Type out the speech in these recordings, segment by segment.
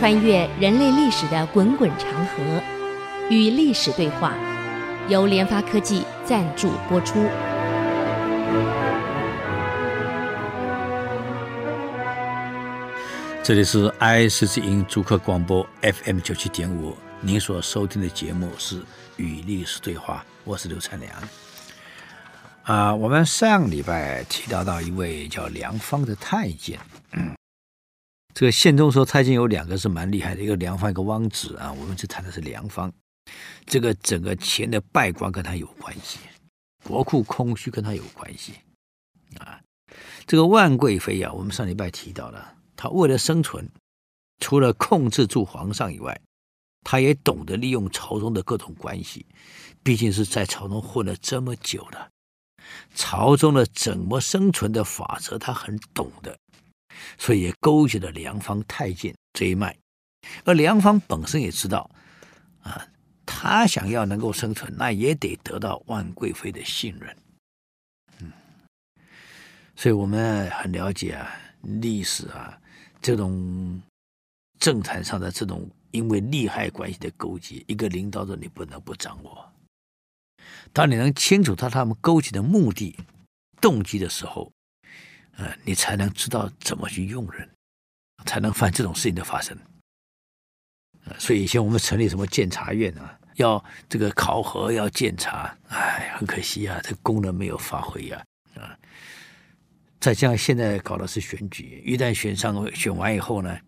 穿越人类历史的滚滚长河，与历史对话，由联发科技赞助播出。这里是 IC 之音主客广播 FM 九七点五，您所收听的节目是《与历史对话》，我是刘灿良。啊，我们上礼拜提到到一位叫梁方的太监。这个宪宗说蔡京有两个是蛮厉害的，一个梁方，一个汪直啊。我们就谈的是梁方，这个整个钱的败光跟他有关系，国库空虚跟他有关系啊。这个万贵妃啊，我们上礼拜提到了，她为了生存，除了控制住皇上以外，她也懂得利用朝中的各种关系，毕竟是在朝中混了这么久了，朝中的怎么生存的法则，她很懂的。所以也勾结了梁方太监这一脉，而梁方本身也知道，啊，他想要能够生存，那也得得到万贵妃的信任。嗯，所以我们很了解啊，历史啊，这种政坛上的这种因为利害关系的勾结，一个领导者你不能不掌握。当你能清楚他他们勾结的目的、动机的时候。呃，你才能知道怎么去用人，才能犯这种事情的发生。呃，所以以前我们成立什么监察院啊，要这个考核，要检查，哎，很可惜啊，这功能没有发挥呀，啊，再加上现在搞的是选举，一旦选上选完以后呢，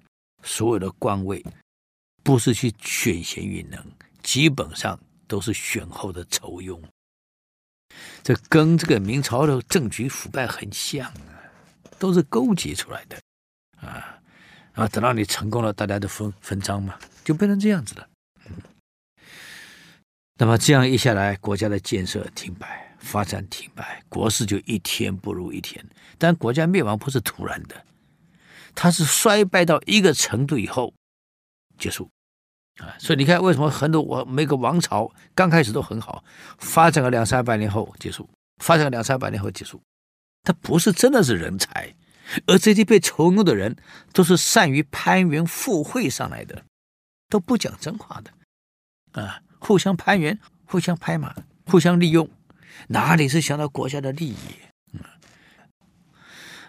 所有的官位不是去选贤与能，基本上都是选后的酬庸。这跟这个明朝的政局腐败很像啊。都是勾结出来的，啊，啊等到你成功了，大家都分分赃嘛，就变成这样子了。嗯，那么这样一下来，国家的建设停摆，发展停摆，国势就一天不如一天。但国家灭亡不是突然的，它是衰败到一个程度以后结束，啊，所以你看，为什么很多我每个王朝刚开始都很好，发展个两三百年后结束，发展个两三百年后结束。他不是真的是人才，而这些被酬用的人都是善于攀援附会上来的，都不讲真话的，啊，互相攀援、互相拍马、互相利用，哪里是想到国家的利益？嗯，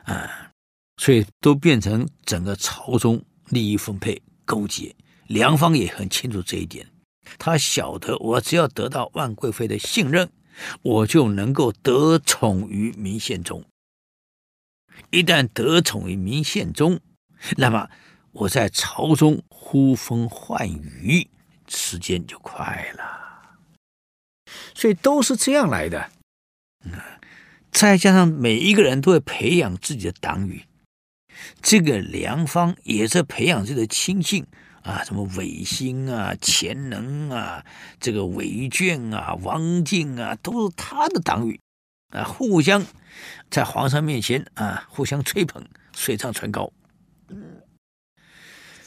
啊，所以都变成整个朝中利益分配勾结。梁方也很清楚这一点，他晓得我只要得到万贵妃的信任。我就能够得宠于明宪宗。一旦得宠于明宪宗，那么我在朝中呼风唤雨，时间就快了。所以都是这样来的。嗯，再加上每一个人都会培养自己的党羽，这个梁方也在培养自己的亲信。啊，什么韦新啊、钱能啊、这个韦眷啊、王进啊，都是他的党羽啊，互相在皇上面前啊，互相吹捧，水涨船高。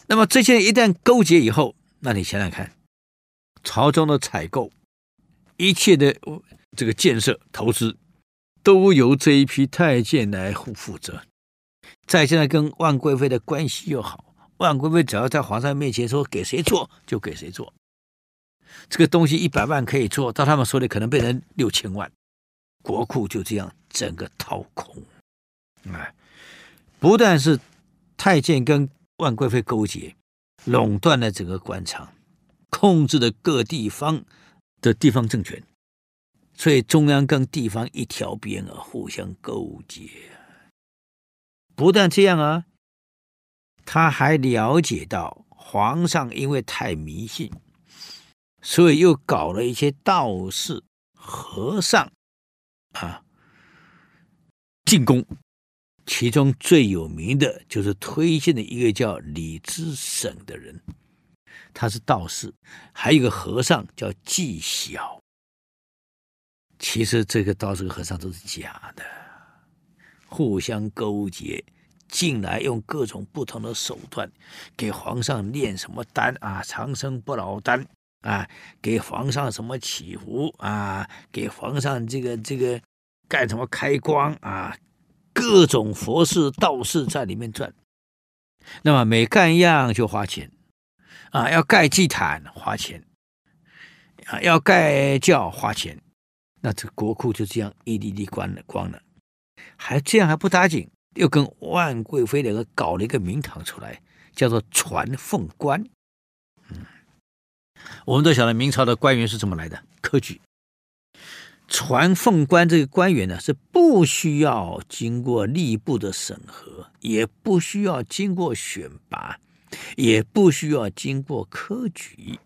那么这些一旦勾结以后，那你想想看，朝中的采购、一切的这个建设投资，都由这一批太监来负负责。再现在跟万贵妃的关系又好。万贵妃只要在皇上面前说给谁做就给谁做，这个东西一百万可以做到他们手里可能变成六千万，国库就这样整个掏空。哎，不但是太监跟万贵妃勾结，垄断了整个官场，控制了各地方的地方政权，所以中央跟地方一条边啊，互相勾结。不但这样啊。他还了解到皇上因为太迷信，所以又搞了一些道士、和尚啊进宫，其中最有名的就是推荐的一个叫李之省的人，他是道士，还有一个和尚叫纪晓。其实这个道士和和尚都是假的，互相勾结。进来用各种不同的手段给皇上炼什么丹啊，长生不老丹啊，给皇上什么祈福啊，给皇上这个这个干什么开光啊，各种佛事道士在里面转。那么每干一样就花钱，啊，要盖祭坛花钱，啊，要盖轿花钱，那这国库就这样一粒粒关了光了，还这样还不打紧，又跟万贵妃两个搞了一个名堂出来，叫做传凤官。嗯，我们都晓得明朝的官员是怎么来的，科举。传凤官这个官员呢，是不需要经过吏部的审核，也不需要经过选拔，也不需要经过科举，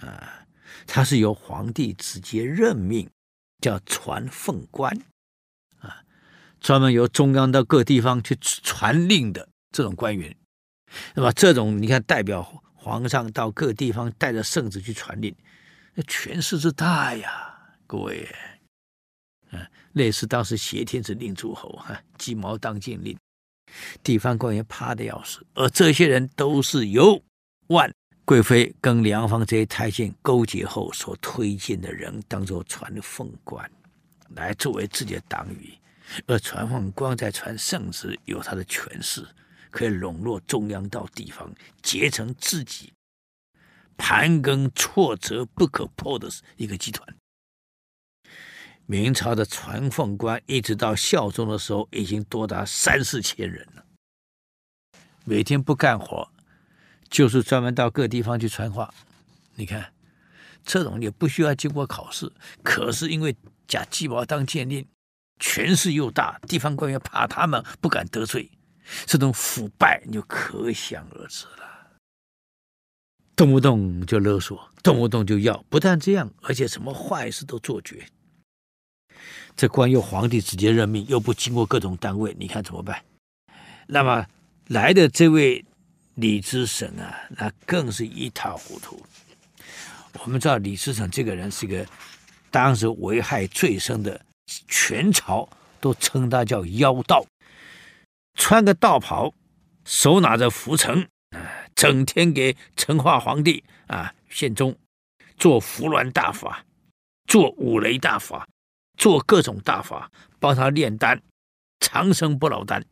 啊，他是由皇帝直接任命，叫传凤官，专门由中央到各地方去传令的这种官员。那么这种你看，代表皇上到各地方带着圣旨去传令，那权势之大呀！各位，嗯，类似当时挟天子令诸侯，哈，鸡毛当令令，地方官员怕的要死，而这些人都是由万贵妃跟梁芳这些太监勾结后所推荐的人，当做传凤官，来作为自己的党羽，而传凤官在传圣旨，有他的权势，可以笼络中央到地方，结成自己盘根错折不可破的一个集团。明朝的传凤官一直到孝宗的时候，已经多达三四千人了。每天不干活，就是专门到各地方去传话。你看，这种也不需要经过考试，可是因为假鸡毛当县令，权势又大，地方官员怕他们，不敢得罪。这种腐败就可想而知了。动不动就勒索，动不动就要，不但这样，而且什么坏事都做绝。这官又皇帝直接任命，又不经过各种单位，你看怎么办？那么来的这位李之省啊，那更是一塌糊涂。我们知道李之省这个人是一个当时危害最深的，全朝都称他叫妖道，穿个道袍，手拿着拂尘，啊整天给成化皇帝啊献宗，做扶鸾大法，做五雷大法。做各种大法，帮他炼丹，长生不老丹。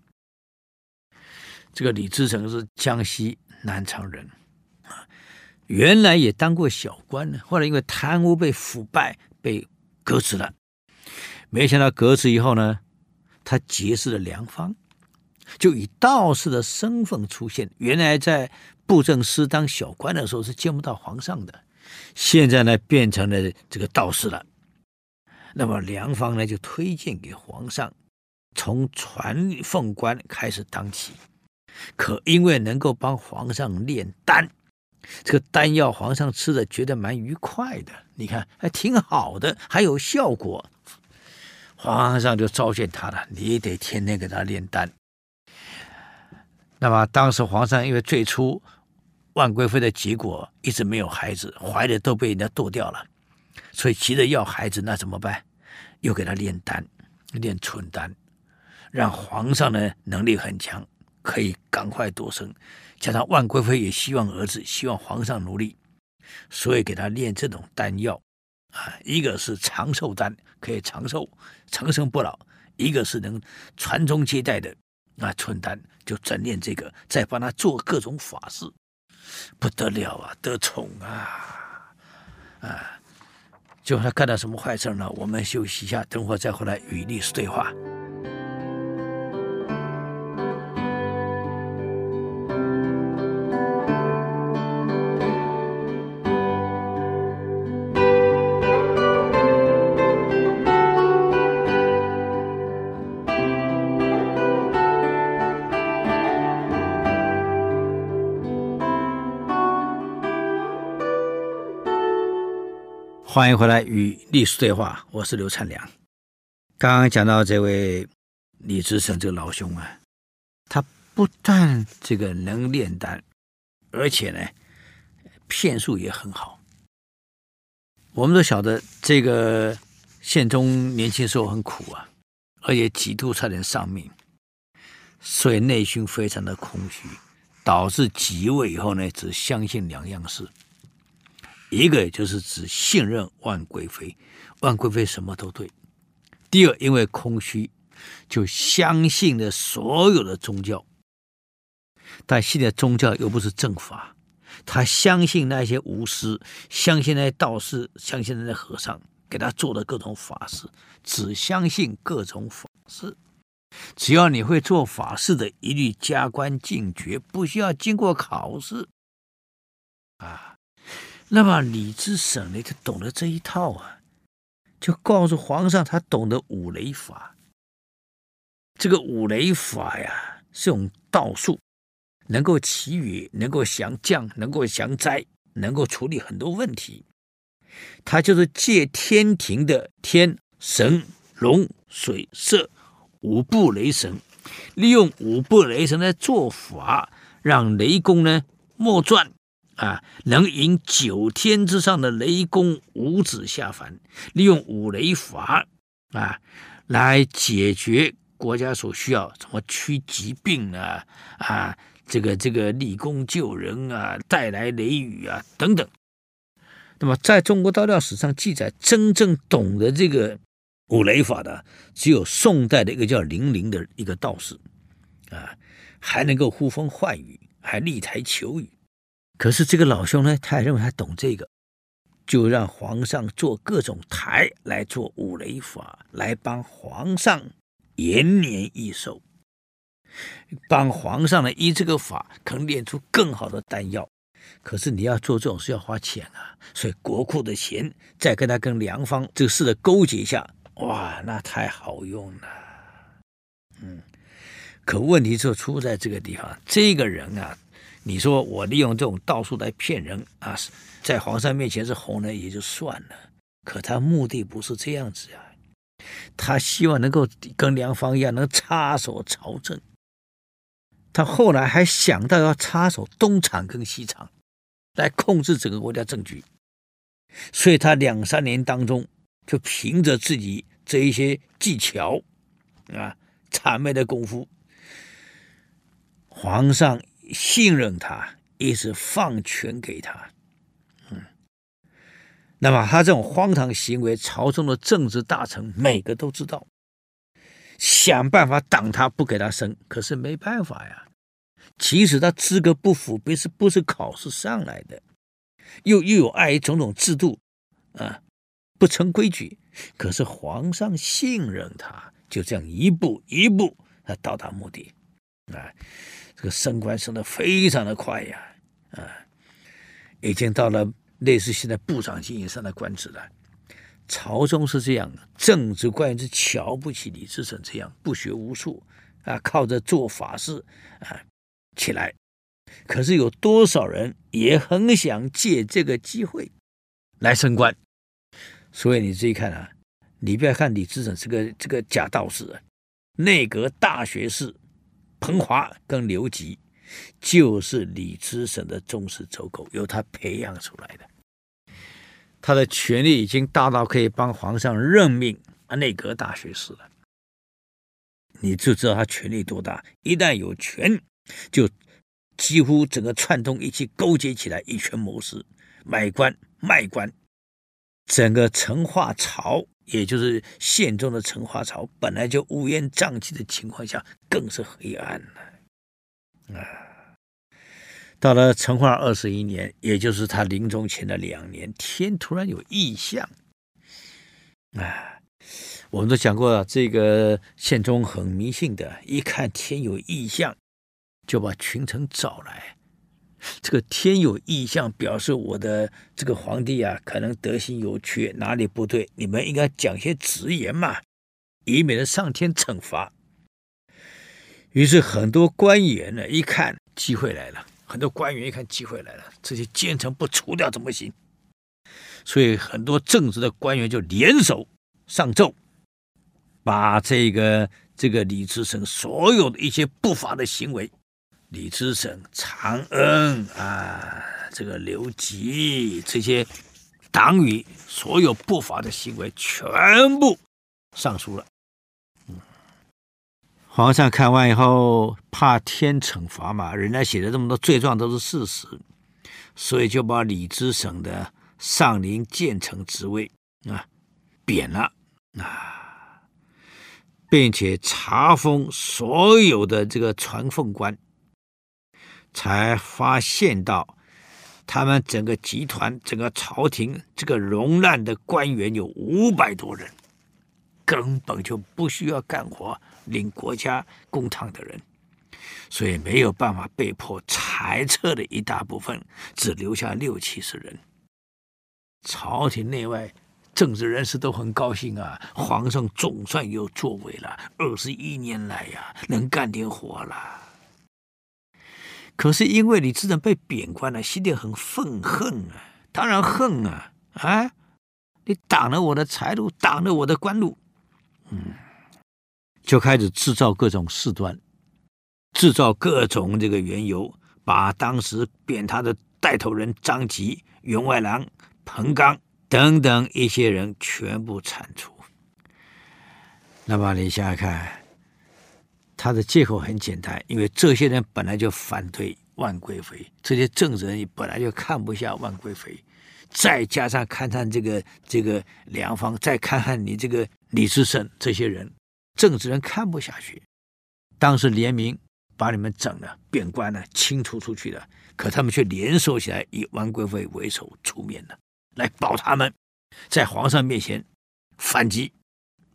这个李自成是江西南昌人，啊，原来也当过小官呢，后来因为贪污被腐败，被革职了。没想到革职以后呢，他结识了梁方，就以道士的身份出现。原来在布政司当小官的时候是见不到皇上的，现在呢变成了这个道士了。那么梁方呢，就推荐给皇上，从传奉官开始当起。可因为能够帮皇上炼丹，这个丹药皇上吃的觉得蛮愉快的，你看还挺好的，还有效果。皇上就召见他了，你得天天给他炼丹。那么当时皇上因为最初万贵妃的结果一直没有孩子，怀的都被人家剁掉了。所以急着要孩子，那怎么办？又给他炼丹，炼纯丹，让皇上呢能力很强，可以赶快夺生。加上万贵妃也希望儿子，希望皇上努力，所以给他炼这种丹药啊，一个是长寿丹，可以长寿、长生不老；一个是能传宗接代的啊，寸丹就整炼这个，再帮他做各种法事，不得了啊，得宠啊，啊！就他干了什么坏事呢？我们休息一下，等会再回来与历史对话。欢迎回来与历史对话，我是刘灿良。刚刚讲到这位李自成这个老兄啊，他不但这个能炼丹，而且呢，骗术也很好。我们都晓得这个宪宗年轻时候很苦啊，而且几度差点丧命，所以内心非常的空虚，导致即位以后呢，只相信两样事。一个就是只信任万贵妃，万贵妃什么都对。第二，因为空虚，就相信了所有的宗教，但信的宗教又不是正法，他相信那些巫师，相信那些道士，相信那些和尚给他做的各种法事，只相信各种法事。只要你会做法事的，一律加官进爵，不需要经过考试。啊，那么李自成呢，就懂得这一套啊，就告诉皇上，他懂得五雷法。这个五雷法呀，是用道术，能够祈雨，能够降降，能够降灾，能够处理很多问题。他就是借天庭的天神龙水色五部雷神，利用五部雷神来做法，让雷公呢莫转啊，能引九天之上的雷公五子下凡，利用五雷法啊来解决。国家所需要什么驱疾病啊啊，这个这个立功救人啊，带来雷雨啊等等。那么，在中国道教史上记载，真正懂得这个五雷法的，只有宋代的一个叫林陵的一个道士啊，还能够呼风唤雨，还立台求雨。可是这个老兄呢，他也认为他懂这个，就让皇上做各种台来做五雷法，来帮皇上。延年益寿，帮皇上呢依这个法，可能炼出更好的丹药。可是你要做这种事要花钱啊，所以国库的钱再跟他跟良方这个事的勾结一下，哇，那太好用了。嗯，可问题就出在这个地方，这个人啊，你说我利用这种道术来骗人啊，在皇上面前是红人也就算了，可他目的不是这样子啊。他希望能够跟梁方一样，能插手朝政。他后来还想到要插手东厂跟西厂，来控制整个国家政局。所以他两三年当中，就凭着自己这一些技巧啊，谄媚的功夫，皇上信任他，一直放权给他。嗯那么他这种荒唐行为，朝中的政治大臣每个都知道，想办法挡他，不给他升。可是没办法呀，即使他资格不符，不是不是考试上来的，又又有碍于种种制度啊，不成规矩。可是皇上信任他，就这样一步一步，他到达目的啊。这个升官升得非常的快呀，啊，已经到了。类似现在部长级以上的官职了，朝中是这样的，政治官员是瞧不起李自成这样不学无术啊，靠着做法事啊起来。可是有多少人也很想借这个机会来升官？所以你自己看啊，你不要看李自成是个这个假道士，内阁大学士彭华跟刘吉。就是李自省的忠实走狗，由他培养出来的。他的权力已经大到可以帮皇上任命内阁大学士了。你就知道他权力多大。一旦有权，就几乎整个串通一气，勾结起来，以权谋私，买官卖官。整个成化朝，也就是宪宗的成化朝，本来就乌烟瘴气的情况下，更是黑暗了。啊，到了成化二十一年，也就是他临终前的两年，天突然有异象。啊，我们都讲过了，这个宪宗很迷信的，一看天有异象，就把群臣找来。这个天有异象，表示我的这个皇帝啊，可能德行有缺，哪里不对？你们应该讲些直言嘛，以免得上天惩罚。于是很多官员呢，一看机会来了，很多官员一看机会来了，这些奸臣不除掉怎么行？所以很多正直的官员就联手上奏，把这个这个李自成所有的一些不法的行为，李自成、长恩啊，这个刘吉这些党羽所有不法的行为，全部上书了。皇上看完以后，怕天惩罚嘛，人家写的这么多罪状都是事实，所以就把李自省的上林建成职位啊贬了啊，并且查封所有的这个传奉官，才发现到他们整个集团、整个朝廷这个荣烂的官员有五百多人，根本就不需要干活、领国家公帑的人，所以没有办法被迫裁撤了一大部分，只留下六七十人。朝廷内外政治人士都很高兴啊，皇上总算有作为了，二十一年来呀、能干点活了。可是因为李自成被贬官了，心里很愤恨啊，当然恨啊啊！你挡了我的财路，挡了我的官路，嗯，就开始制造各种事端，制造各种这个缘由，把当时贬他的带头人张吉、员外郎彭刚等等一些人全部铲除。那么你想想看。他的借口很简单，因为这些人本来就反对万贵妃，这些政治人本来就看不下万贵妃，再加上看看这个这个梁方，再看看你这个李自成这些人，政治人看不下去，当时联名把你们整了，贬官了，清除出去了，可他们却联手起来，以万贵妃为首出面了，来保他们，在皇上面前反击，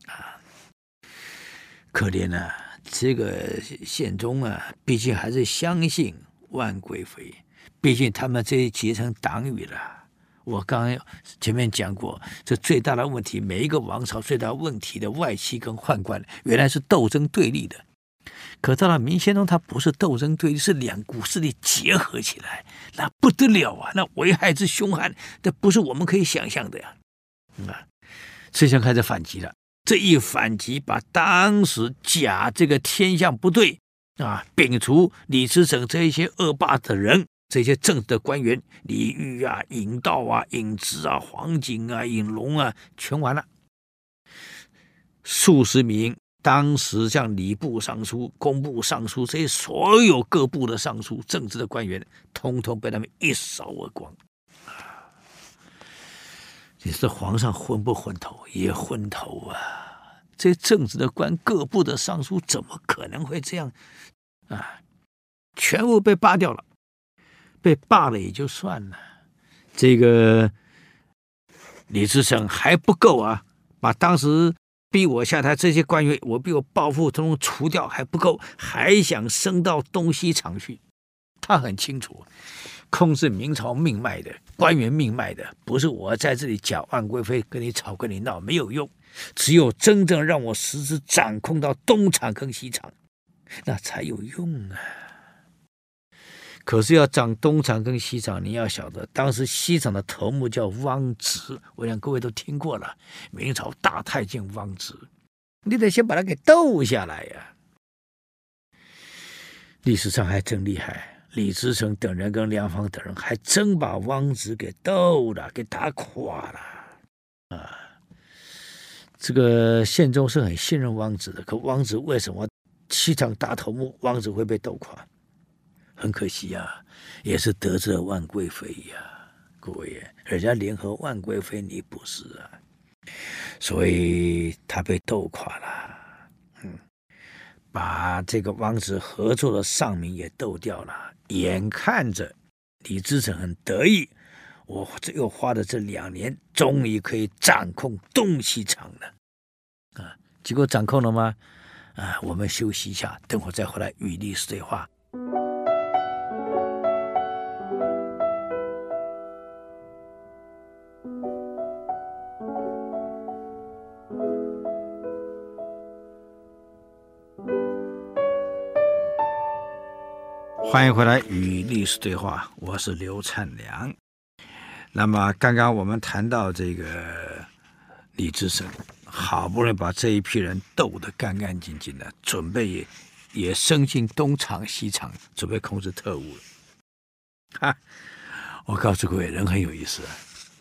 啊，可怜啊！这个宪宗啊，毕竟还是相信万贵妃，毕竟他们这些结成党羽了。我刚前面讲过，这最大的问题，每一个王朝最大问题的外戚跟宦官，原来是斗争对立的。可到了明宪宗，他不是斗争对立，是两股势力结合起来，那不得了啊！那危害之凶悍，这不是我们可以想象的呀。啊，这下开始反击了。这一反击，把当时假这个天象不对啊，摒除李自成这些恶霸的人，这些政治的官员，李煜啊、尹道啊、尹直啊、黄景啊、尹龙啊，全完了。数十名当时像礼部尚书、工部尚书这些所有各部的尚书、政治的官员，通通被他们一扫而光。你说皇上昏不昏头？也昏头啊！这政治的官、各部的尚书，怎么可能会这样啊？全部被罢掉了，被罢了也就算了。这个李自成还不够啊！把当时逼我下台这些官员，我逼我报复，通通除掉还不够，还想升到东西厂去。他很清楚。控制明朝命脉的官员命脉的，不是我在这里讲万贵妃跟你吵跟你闹没有用，只有真正让我实质掌控到东厂跟西厂，那才有用啊。可是要掌东厂跟西厂，你要晓得，当时西厂的头目叫汪直，我想各位都听过了，明朝大太监汪直，你得先把他给斗下来呀。历史上还真厉害。李自成等人跟梁芳等人还真把汪直给斗了，给打垮了啊！这个宪宗是很信任汪直的，可汪直为什么七场大头目汪直会被斗垮？很可惜呀，也是得罪了万贵妃呀，各位，人家联合万贵妃，你不是啊，所以他被斗垮了。嗯，把这个汪直合作的上民也斗掉了。眼看着李自成很得意，我这又花了这两年，终于可以掌控东西厂了，啊，结果掌控了吗？啊，我们休息一下，等会再回来与历史对话。欢迎回来与历史对话，我是刘灿良。那么刚刚我们谈到这个李自成，好不容易把这一批人斗得干干净净的，准备也也升进东厂西厂，准备控制特务了。哈，我告诉各位，人很有意思啊。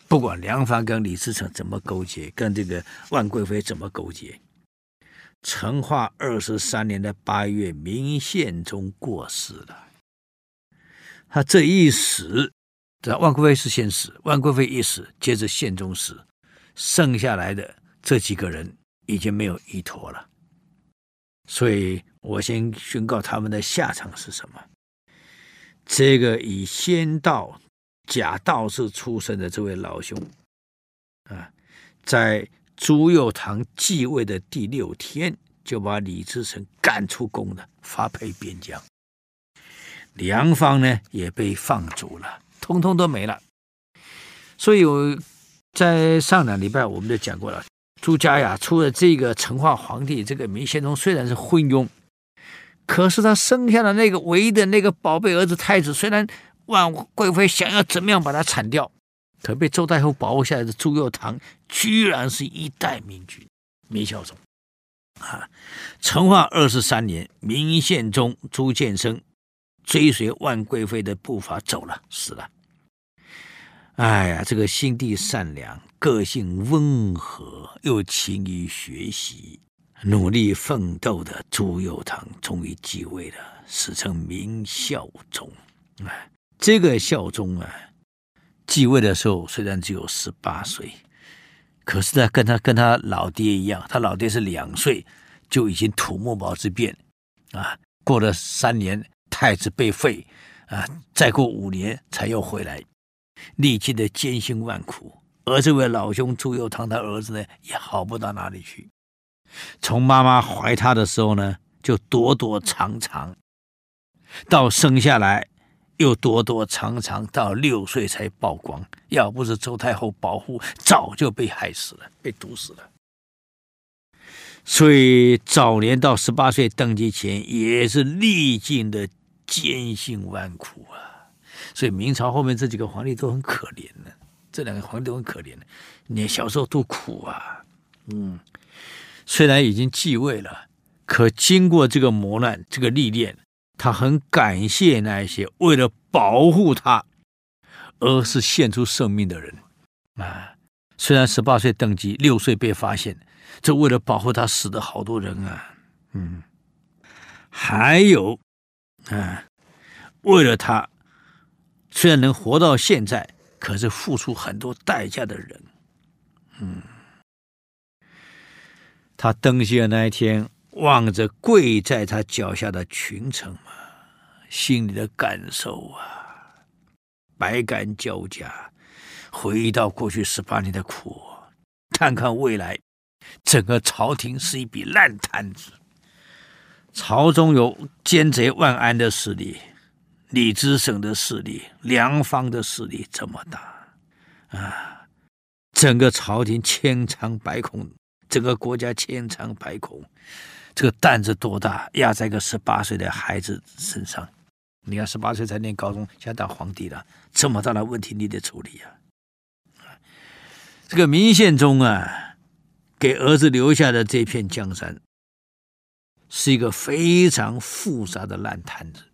不管梁方跟李自成怎么勾结，跟这个万贵妃怎么勾结，成化二十三年的八月，明宪宗过世了。他这一死，这万贵妃是先死，万贵妃一死，接着宪宗死，剩下来的这几个人已经没有依托了。所以我先宣告他们的下场是什么？这个以仙道假道士出身的这位老兄啊，在朱佑樘继位的第六天，就把李自成赶出宫了，发配边疆。粮方呢也被放逐了，通通都没了。所以我在上两礼拜我们就讲过了，朱家呀，除了这个成化皇帝，这个明宪宗虽然是昏庸，可是他生下的那个唯一的那个宝贝儿子太子，虽然万贵妃想要怎么样把他铲掉，可被周太后保护下来的朱佑樘，居然是一代明君，明孝宗。啊，成化二十三年，明宪宗朱见深追随万贵妃的步伐走了，死了。哎呀，这个心地善良、个性温和又勤于学习、努力奋斗的朱佑樘终于继位了，史称明孝宗。哎，这个孝宗啊，继位的时候虽然只有十八岁。可是呢，跟他跟他老爹一样，他老爹是两岁就已经土木堡之变，啊，过了三年太子被废，啊，再过五年才又回来，历尽的艰辛万苦。而这位老兄朱佑樘他儿子呢，也好不到哪里去。从妈妈怀他的时候呢，就躲躲藏藏，到生下来。又躲躲藏藏到六岁才曝光，要不是周太后保护，早就被害死了，被毒死了。所以早年到十八岁登基前，也是历尽的艰辛万苦啊。所以明朝后面这几个皇帝都很可怜的，这两个皇帝都很可怜的，你小时候多苦啊。嗯，虽然已经继位了，可经过这个磨难，这个历练。他很感谢那些为了保护他而是献出生命的人啊！虽然十八岁登基，六岁被发现，这为了保护他死的好多人啊！嗯，还有啊，为了他，虽然能活到现在，可是付出很多代价的人，嗯，他登基的那一天。望着跪在他脚下的群臣们，心里的感受啊，百感交加。回忆到过去十八年的苦，看看未来，整个朝廷是一笔烂摊子。朝中有奸贼万安的势力，李自成的势力，梁方的势力这么大啊！整个朝廷千疮百孔，整个国家千疮百孔。这个担子多大，压在一个十八岁的孩子身上？你看，十八岁才念高中，现在当皇帝了，这么大的问题你得处理啊！这个明宪宗啊，给儿子留下的这片江山，是一个非常复杂的烂摊子。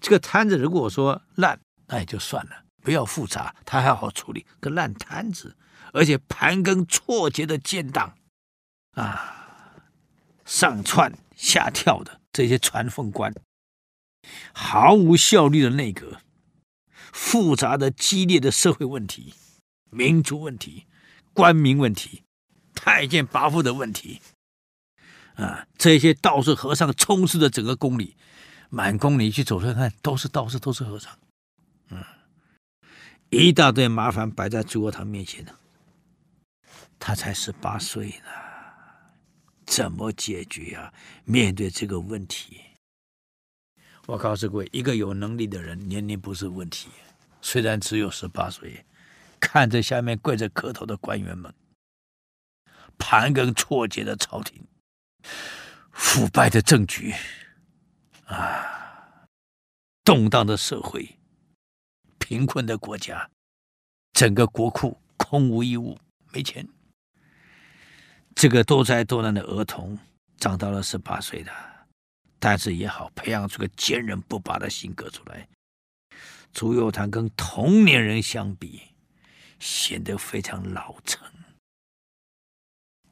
这个摊子如果说烂，那也就算了，不要复杂，他还好处理。个烂摊子，而且盘根错节的建党啊！上窜下跳的这些传奉官，毫无效率的内阁，复杂的激烈的社会问题、民族问题、官民问题、太监跋扈的问题，啊，这些道士和尚充斥着整个宫里，满宫里去走走看，都是道士，都是和尚，嗯，一大堆麻烦摆在朱国堂面前呢，他才十八岁呢。怎么解决啊？面对这个问题，我告诉各位，一个有能力的人，年龄不是问题。虽然只有十八岁，看着下面跪着磕头的官员们，盘根错节的朝廷，腐败的政局，啊，动荡的社会，贫困的国家，整个国库空无一物，没钱。这个多灾多难的儿童长到了十八岁的，但是也好，培养出个坚韧不拔的性格出来。朱佑樘跟同年人相比，显得非常老成。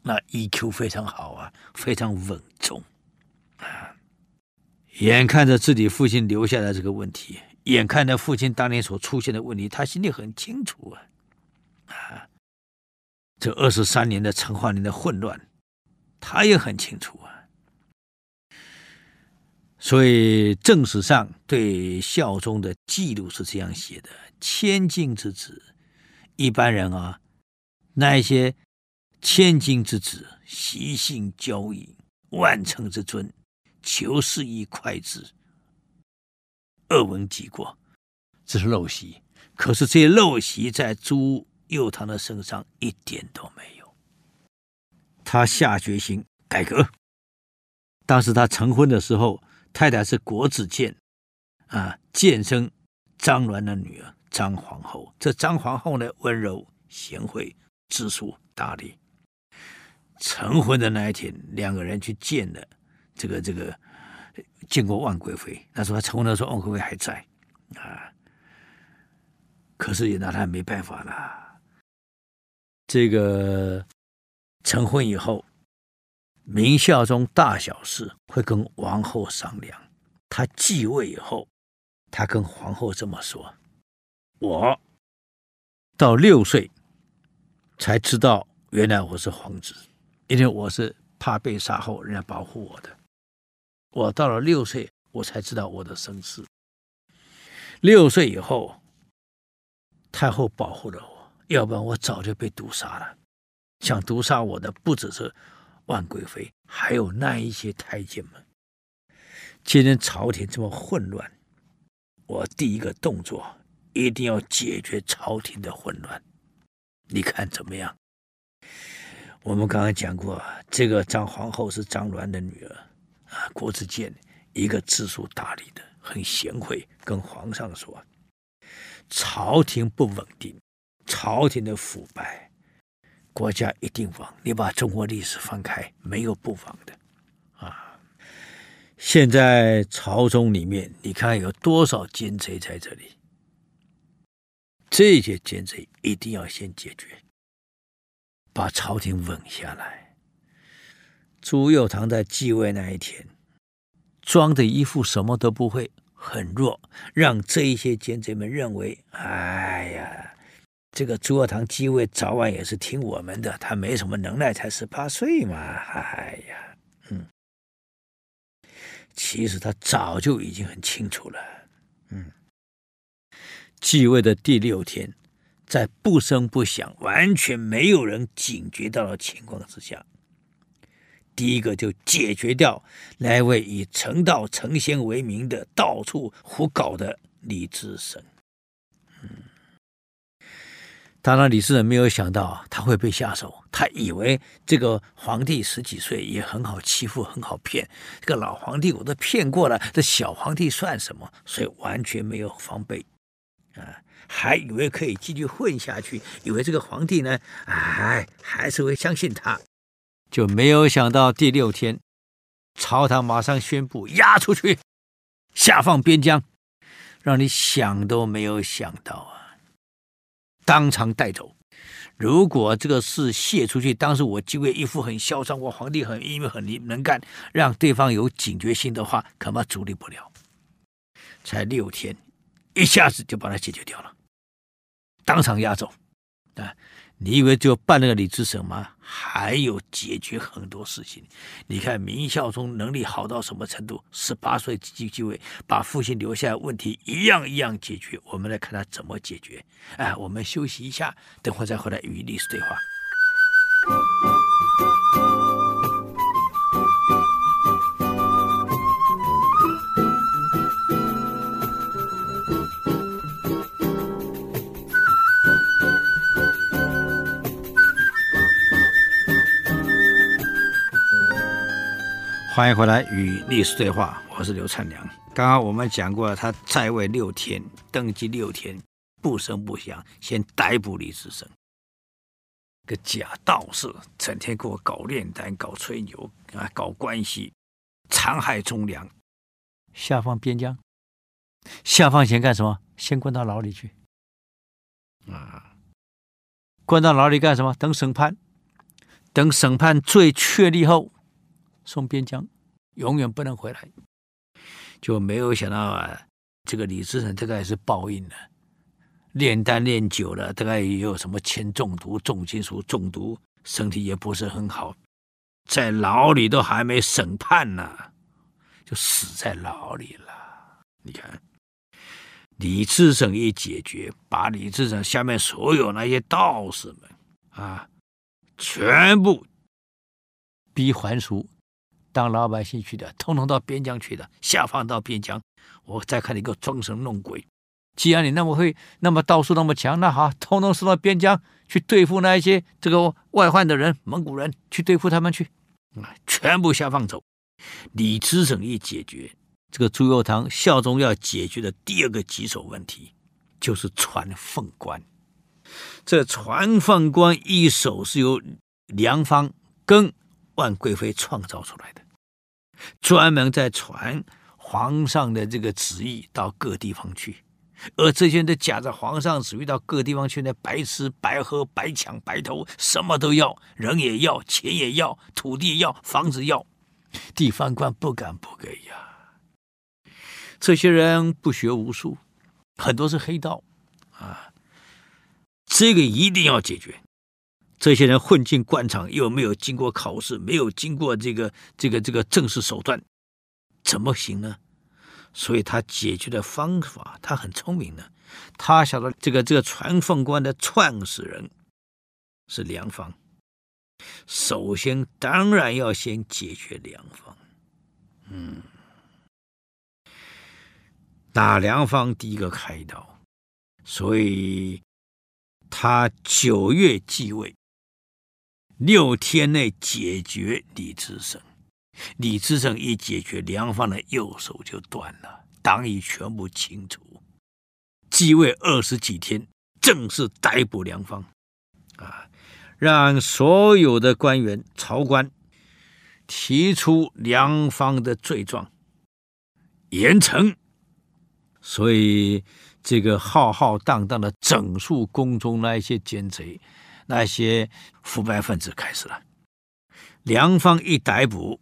那 EQ 非常好啊，非常稳重啊。眼看着自己父亲留下的这个问题，眼看着父亲当年所出现的问题，他心里很清楚啊，啊。这二十三年的陈化林的混乱，他也很清楚啊。所以正史上对孝宗的记录是这样写的：千金之子，一般人啊，那一些千金之子，习性骄逸，万乘之尊，求是以快之，恶闻己过，这是陋习。可是这些陋习在朱佑樘的身上一点都没有。他下决心改革。当时他成婚的时候，太太是国子监啊，监生张鸾的女儿张皇后。这张皇后呢，温柔贤惠，知书达理。成婚的那一天，两个人去见了这个这个，见过万贵妃。那时候他成婚的时候，万贵妃还在啊。可是也拿他没办法了。这个成婚以后。明孝宗大小事会跟王后商量。他继位以后，他跟皇后这么说：“我到六岁才知道，原来我是皇子，因为我是怕被杀后人家保护我的。我到了六岁，我才知道我的身世。六岁以后，太后保护了我，要不然我早就被毒杀了。想毒杀我的不只是。”万贵妃，还有那一些太监们，今天朝廷这么混乱，我第一个动作一定要解决朝廷的混乱。你看怎么样？我们刚刚讲过，这个张皇后是张鸾的女儿啊，国子监一个知书达理的，很贤惠，跟皇上说，朝廷不稳定，朝廷的腐败。国家一定亡。你把中国历史翻开，没有不亡的啊！现在朝中里面，你看有多少奸贼在这里？这些奸贼一定要先解决，把朝廷稳下来。朱佑樘在继位那一天，装的一副什么都不会，很弱，让这一些奸贼们认为：哎呀！这个朱佑樘继位早晚也是听我们的，他没什么能耐，才十八岁嘛。哎呀，嗯，其实他早就已经很清楚了。嗯，继位的第六天，在不声不响、完全没有人警觉到的情况之下，第一个就解决掉那位以成道成仙为名的到处胡搞的李自成。当然，李自成没有想到他会被下手。他以为这个皇帝十几岁也很好欺负，很好骗。这个老皇帝我都骗过了，这小皇帝算什么？所以完全没有防备，啊，还以为可以继续混下去，以为这个皇帝呢，哎，还是会相信他。就没有想到第六天，朝堂马上宣布押出去，下放边疆，让你想都没有想到啊！当场带走。如果这个事泄出去，当时我继位一副很嚣张，我皇帝很英明很能干，让对方有警觉性的话，恐怕处理不了。才六天，一下子就把它解决掉了，当场押走啊！你以为就办那个李自成吗？还有解决很多事情。你看明孝宗能力好到什么程度？十八岁继继位，把父亲留下问题一样一样解决。我们来看他怎么解决。哎，我们休息一下，等会再回来与历史对话。欢迎回来与历史对话，我是刘灿良。刚刚我们讲过，他在位六天，登基六天，不声不响，先逮捕李自成，个假道士，整天给我搞炼丹、搞吹牛啊，搞关系，残害忠良，下放边疆，下放前干什么？先关到牢里去，啊，关到牢里干什么？等审判，等审判罪确立后。送边疆，永远不能回来，就没有想到啊，这个李自成这个也是报应了，炼丹炼久了，大概也有什么铅中毒、重金属中毒，身体也不是很好，在牢里都还没审判呢，就死在牢里了。你看，李自成一解决，把李自成下面所有那些道士们啊，全部逼还俗，当老百姓去的，统统到边疆去的，下放到边疆。我再看你个装神弄鬼。既然你那么会，那么道术那么强，那好，统统送到边疆去对付那一些这个外患的人，蒙古人，去对付他们去，啊，全部下放走。李自成一解决，这个朱佑樘效忠要解决的第二个棘手问题，就是传凤关。这传凤关一手是由梁方跟万贵妃创造出来的，专门在传皇上的这个旨意到各地方去。而这些人都假着皇上旨意到各地方去，那白吃白喝白抢白偷，什么都要，人也要，钱也要，土地要，房子要，地方官不敢不给呀。这些人不学无术，很多是黑道啊，这个一定要解决。这些人混进官场，又没有经过考试，没有经过这个这个这个正式手段，怎么行呢？所以他解决的方法，他很聪明的。他晓得这个这个传凤官的创始人是梁方，首先当然要先解决梁方。嗯，打梁方第一个开刀，所以他九月继位，六天内解决李自成。李自成一解决，梁方的右手就断了，党羽全部清除。继位二十几天，正式逮捕梁方，啊，让所有的官员、朝官提出梁方的罪状，严惩。所以，这个浩浩荡荡的整肃宫中那些奸贼、那些腐败分子开始了。梁方一逮捕。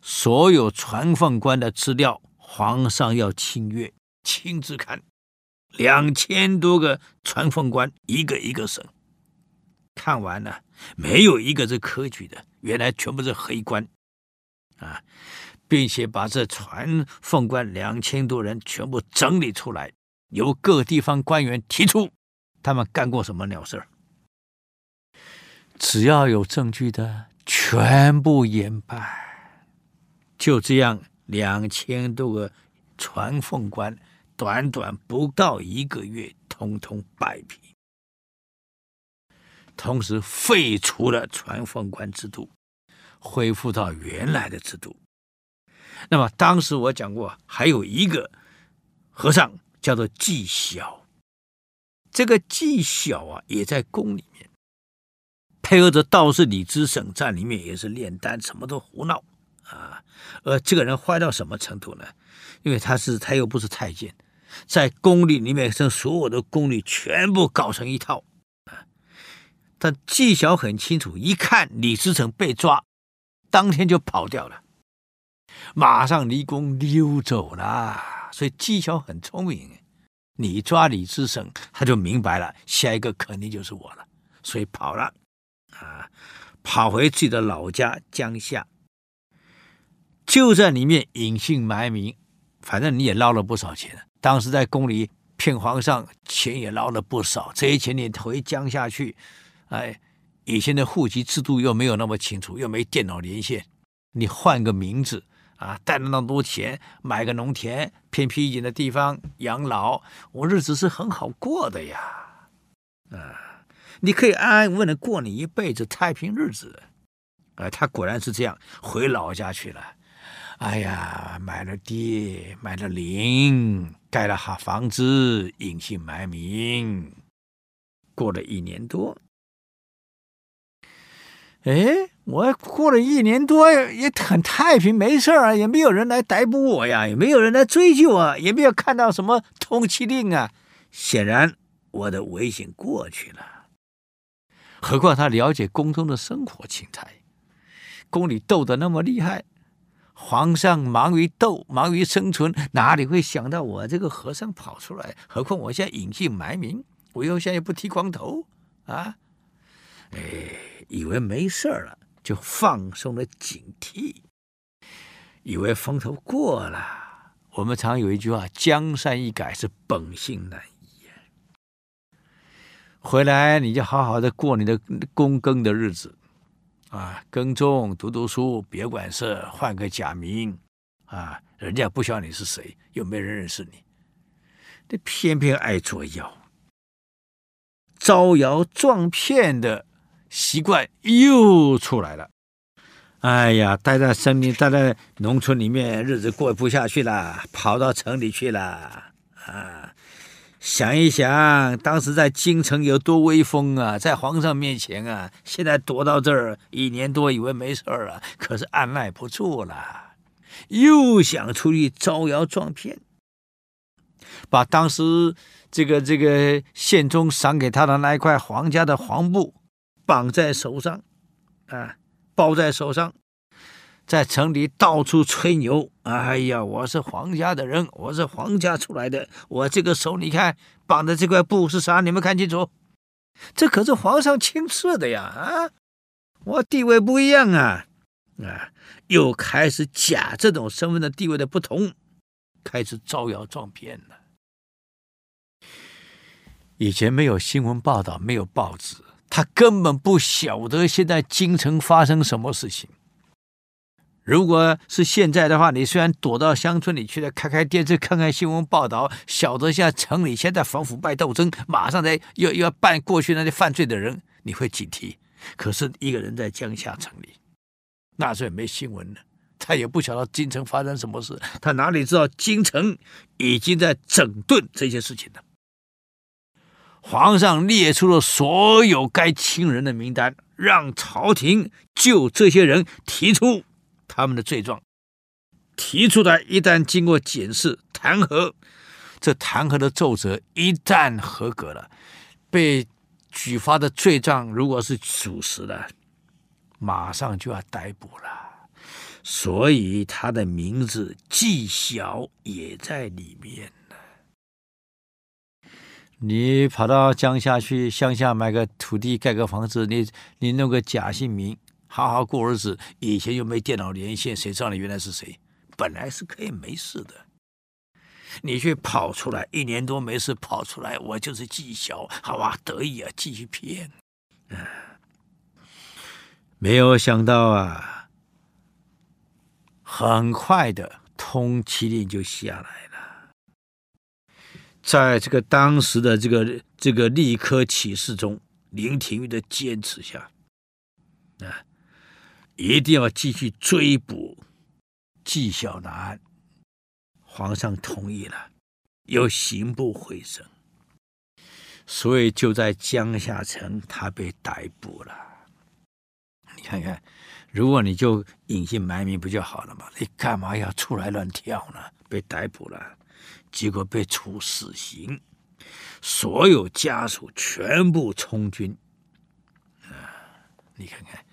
所有传凤关的资料，皇上要亲阅，亲自看。两千多个传凤关，一个一个审，看完了，没有一个是科举的，原来全部是黑官，啊，并且把这传凤官两千多人全部整理出来，由各地方官员提出他们干过什么鸟事儿，只要有证据的，全部严办。就这样，两千多个传奉官，短短不到一个月，通通摆平。同时废除了传奉官制度，恢复到原来的制度。那么当时我讲过，还有一个和尚叫做纪晓，这个纪晓啊，也在宫里面，配合着道士李自成在里面也是炼丹，什么都胡闹。啊，而这个人坏到什么程度呢？因为他是他又不是太监，在宫里里面将所有的宫女全部搞成一套啊。但纪晓很清楚，一看李自成被抓，当天就跑掉了，马上离宫溜走了。所以纪晓很聪明，你抓李自成，他就明白了，下一个肯定就是我了，所以跑了啊，跑回自己的老家江夏。就在里面隐姓埋名，反正你也捞了不少钱。当时在宫里骗皇上，钱也捞了不少。这些钱你回江夏去，哎，以前的户籍制度又没有那么清楚，又没电脑连线，你换个名字啊，带了那么多钱，买个农田，偏僻一点的地方养老，我日子是很好过的呀。啊，你可以安安稳稳的过你一辈子太平日子。啊，他果然是这样，回老家去了。哎呀，买了地，买了林，盖了好房子，隐姓埋名，过了一年多。哎，我过了一年多，也很太平，没事儿，也没有人来逮捕我呀，也没有人来追究啊，也没有看到什么通缉令啊。显然，我的危险过去了。何况他了解宫中的生活情态，宫里斗得那么厉害。皇上忙于斗，忙于生存，哪里会想到我这个和尚跑出来？何况我现在隐姓埋名，我又现在不剃光头啊！哎，以为没事了，就放松了警惕。以为风头过了。我们常有一句话：“江山易改，是本性难移。”回来你就好好的过你的躬耕的日子，啊，耕种、读读书，别管事，换个假名，啊，人家不晓得你是谁，又没人认识你，你偏偏爱作妖，招摇撞骗的习惯又出来了。哎呀，待在森林，待在农村里面，日子过不下去了，跑到城里去了。啊，想一想，当时在京城有多威风啊，在皇上面前啊，现在躲到这儿一年多，以为没事儿了，可是按耐不住了，又想出去招摇撞骗，把当时这个这个宪宗赏给他的那一块皇家的黄布绑在手上，啊。包在手上，在城里到处吹牛。哎呀，我是皇家的人，我是皇家出来的。我这个手，你看绑的这块布是啥？你们看清楚，这可是皇上亲赐的呀！啊，我地位不一样啊！啊，又开始假这种身份的地位的不同，开始招摇撞骗了。以前没有新闻报道，没有报纸。他根本不晓得现在京城发生什么事情。如果是现在的话，你虽然躲到乡村里去了，开开电视，看看新闻报道，晓得现在城里现在反腐败斗争，马上在又又要办过去那些犯罪的人，你会警惕。可是一个人在江夏城里，那时候也没新闻呢，他也不晓得京城发生什么事，他哪里知道京城已经在整顿这些事情呢？皇上列出了所有该清人的名单，让朝廷就这些人提出他们的罪状。提出来，一旦经过检视弹劾，这弹劾的奏折一旦合格了，被举发的罪状如果是属实的，马上就要逮捕了。所以他的名字纪晓也在里面。你跑到江夏去，乡下买个土地，盖个房子，你你弄个假姓名，好好过日子。以前又没电脑连线，谁知道你原来是谁？本来是可以没事的，你却跑出来，一年多没事跑出来，我就是技校，好吧，得意啊，继续骗。啊，没有想到啊，很快的通缉令就下来了。在这个当时的这个这个立科启事中，林廷玉的坚持下，啊，一定要继续追捕纪晓岚。皇上同意了，由刑部会审，所以就在江夏城，他被逮捕了。你看看，如果你就隐姓埋名不就好了吗？你干嘛要出来乱跳呢？被逮捕了。结果被处死刑，所有家属全部充军。啊，你看看，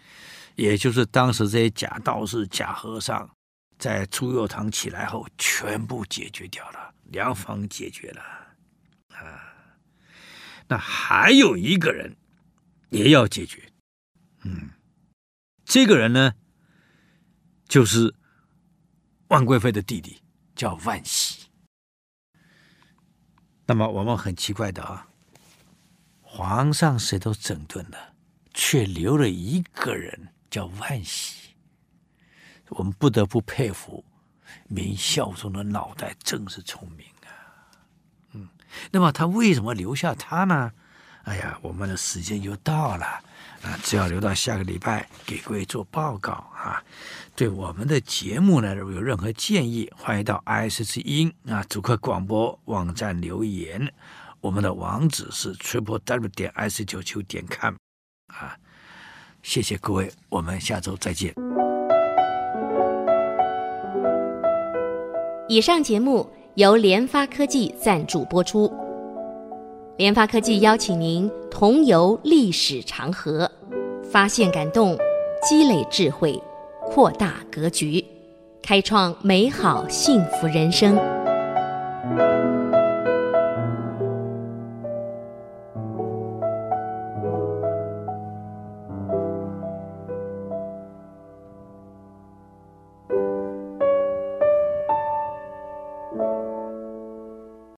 也就是当时这些假道士、假和尚，在朱佑樘起来后，全部解决掉了，两方解决了。啊，那还有一个人也要解决。嗯，这个人呢，就是万贵妃的弟弟，叫万喜。那么我们很奇怪的啊，皇上谁都整顿了，却留了一个人叫万喜。我们不得不佩服明孝宗的脑袋真是聪明啊。嗯，那么他为什么留下他呢？哎呀，我们的时间又到了啊，只要留到下个礼拜给各位做报告啊。对我们的节目呢，如果有任何建议，欢迎到 IC 之音啊主客广播网站留言。我们的网址是 triple w 点 ic 九九点 com 啊。谢谢各位，我们下周再见。以上节目由联发科技赞助播出。联发科技邀请您同游历史长河，发现感动，积累智慧。扩大格局，开创美好幸福人生。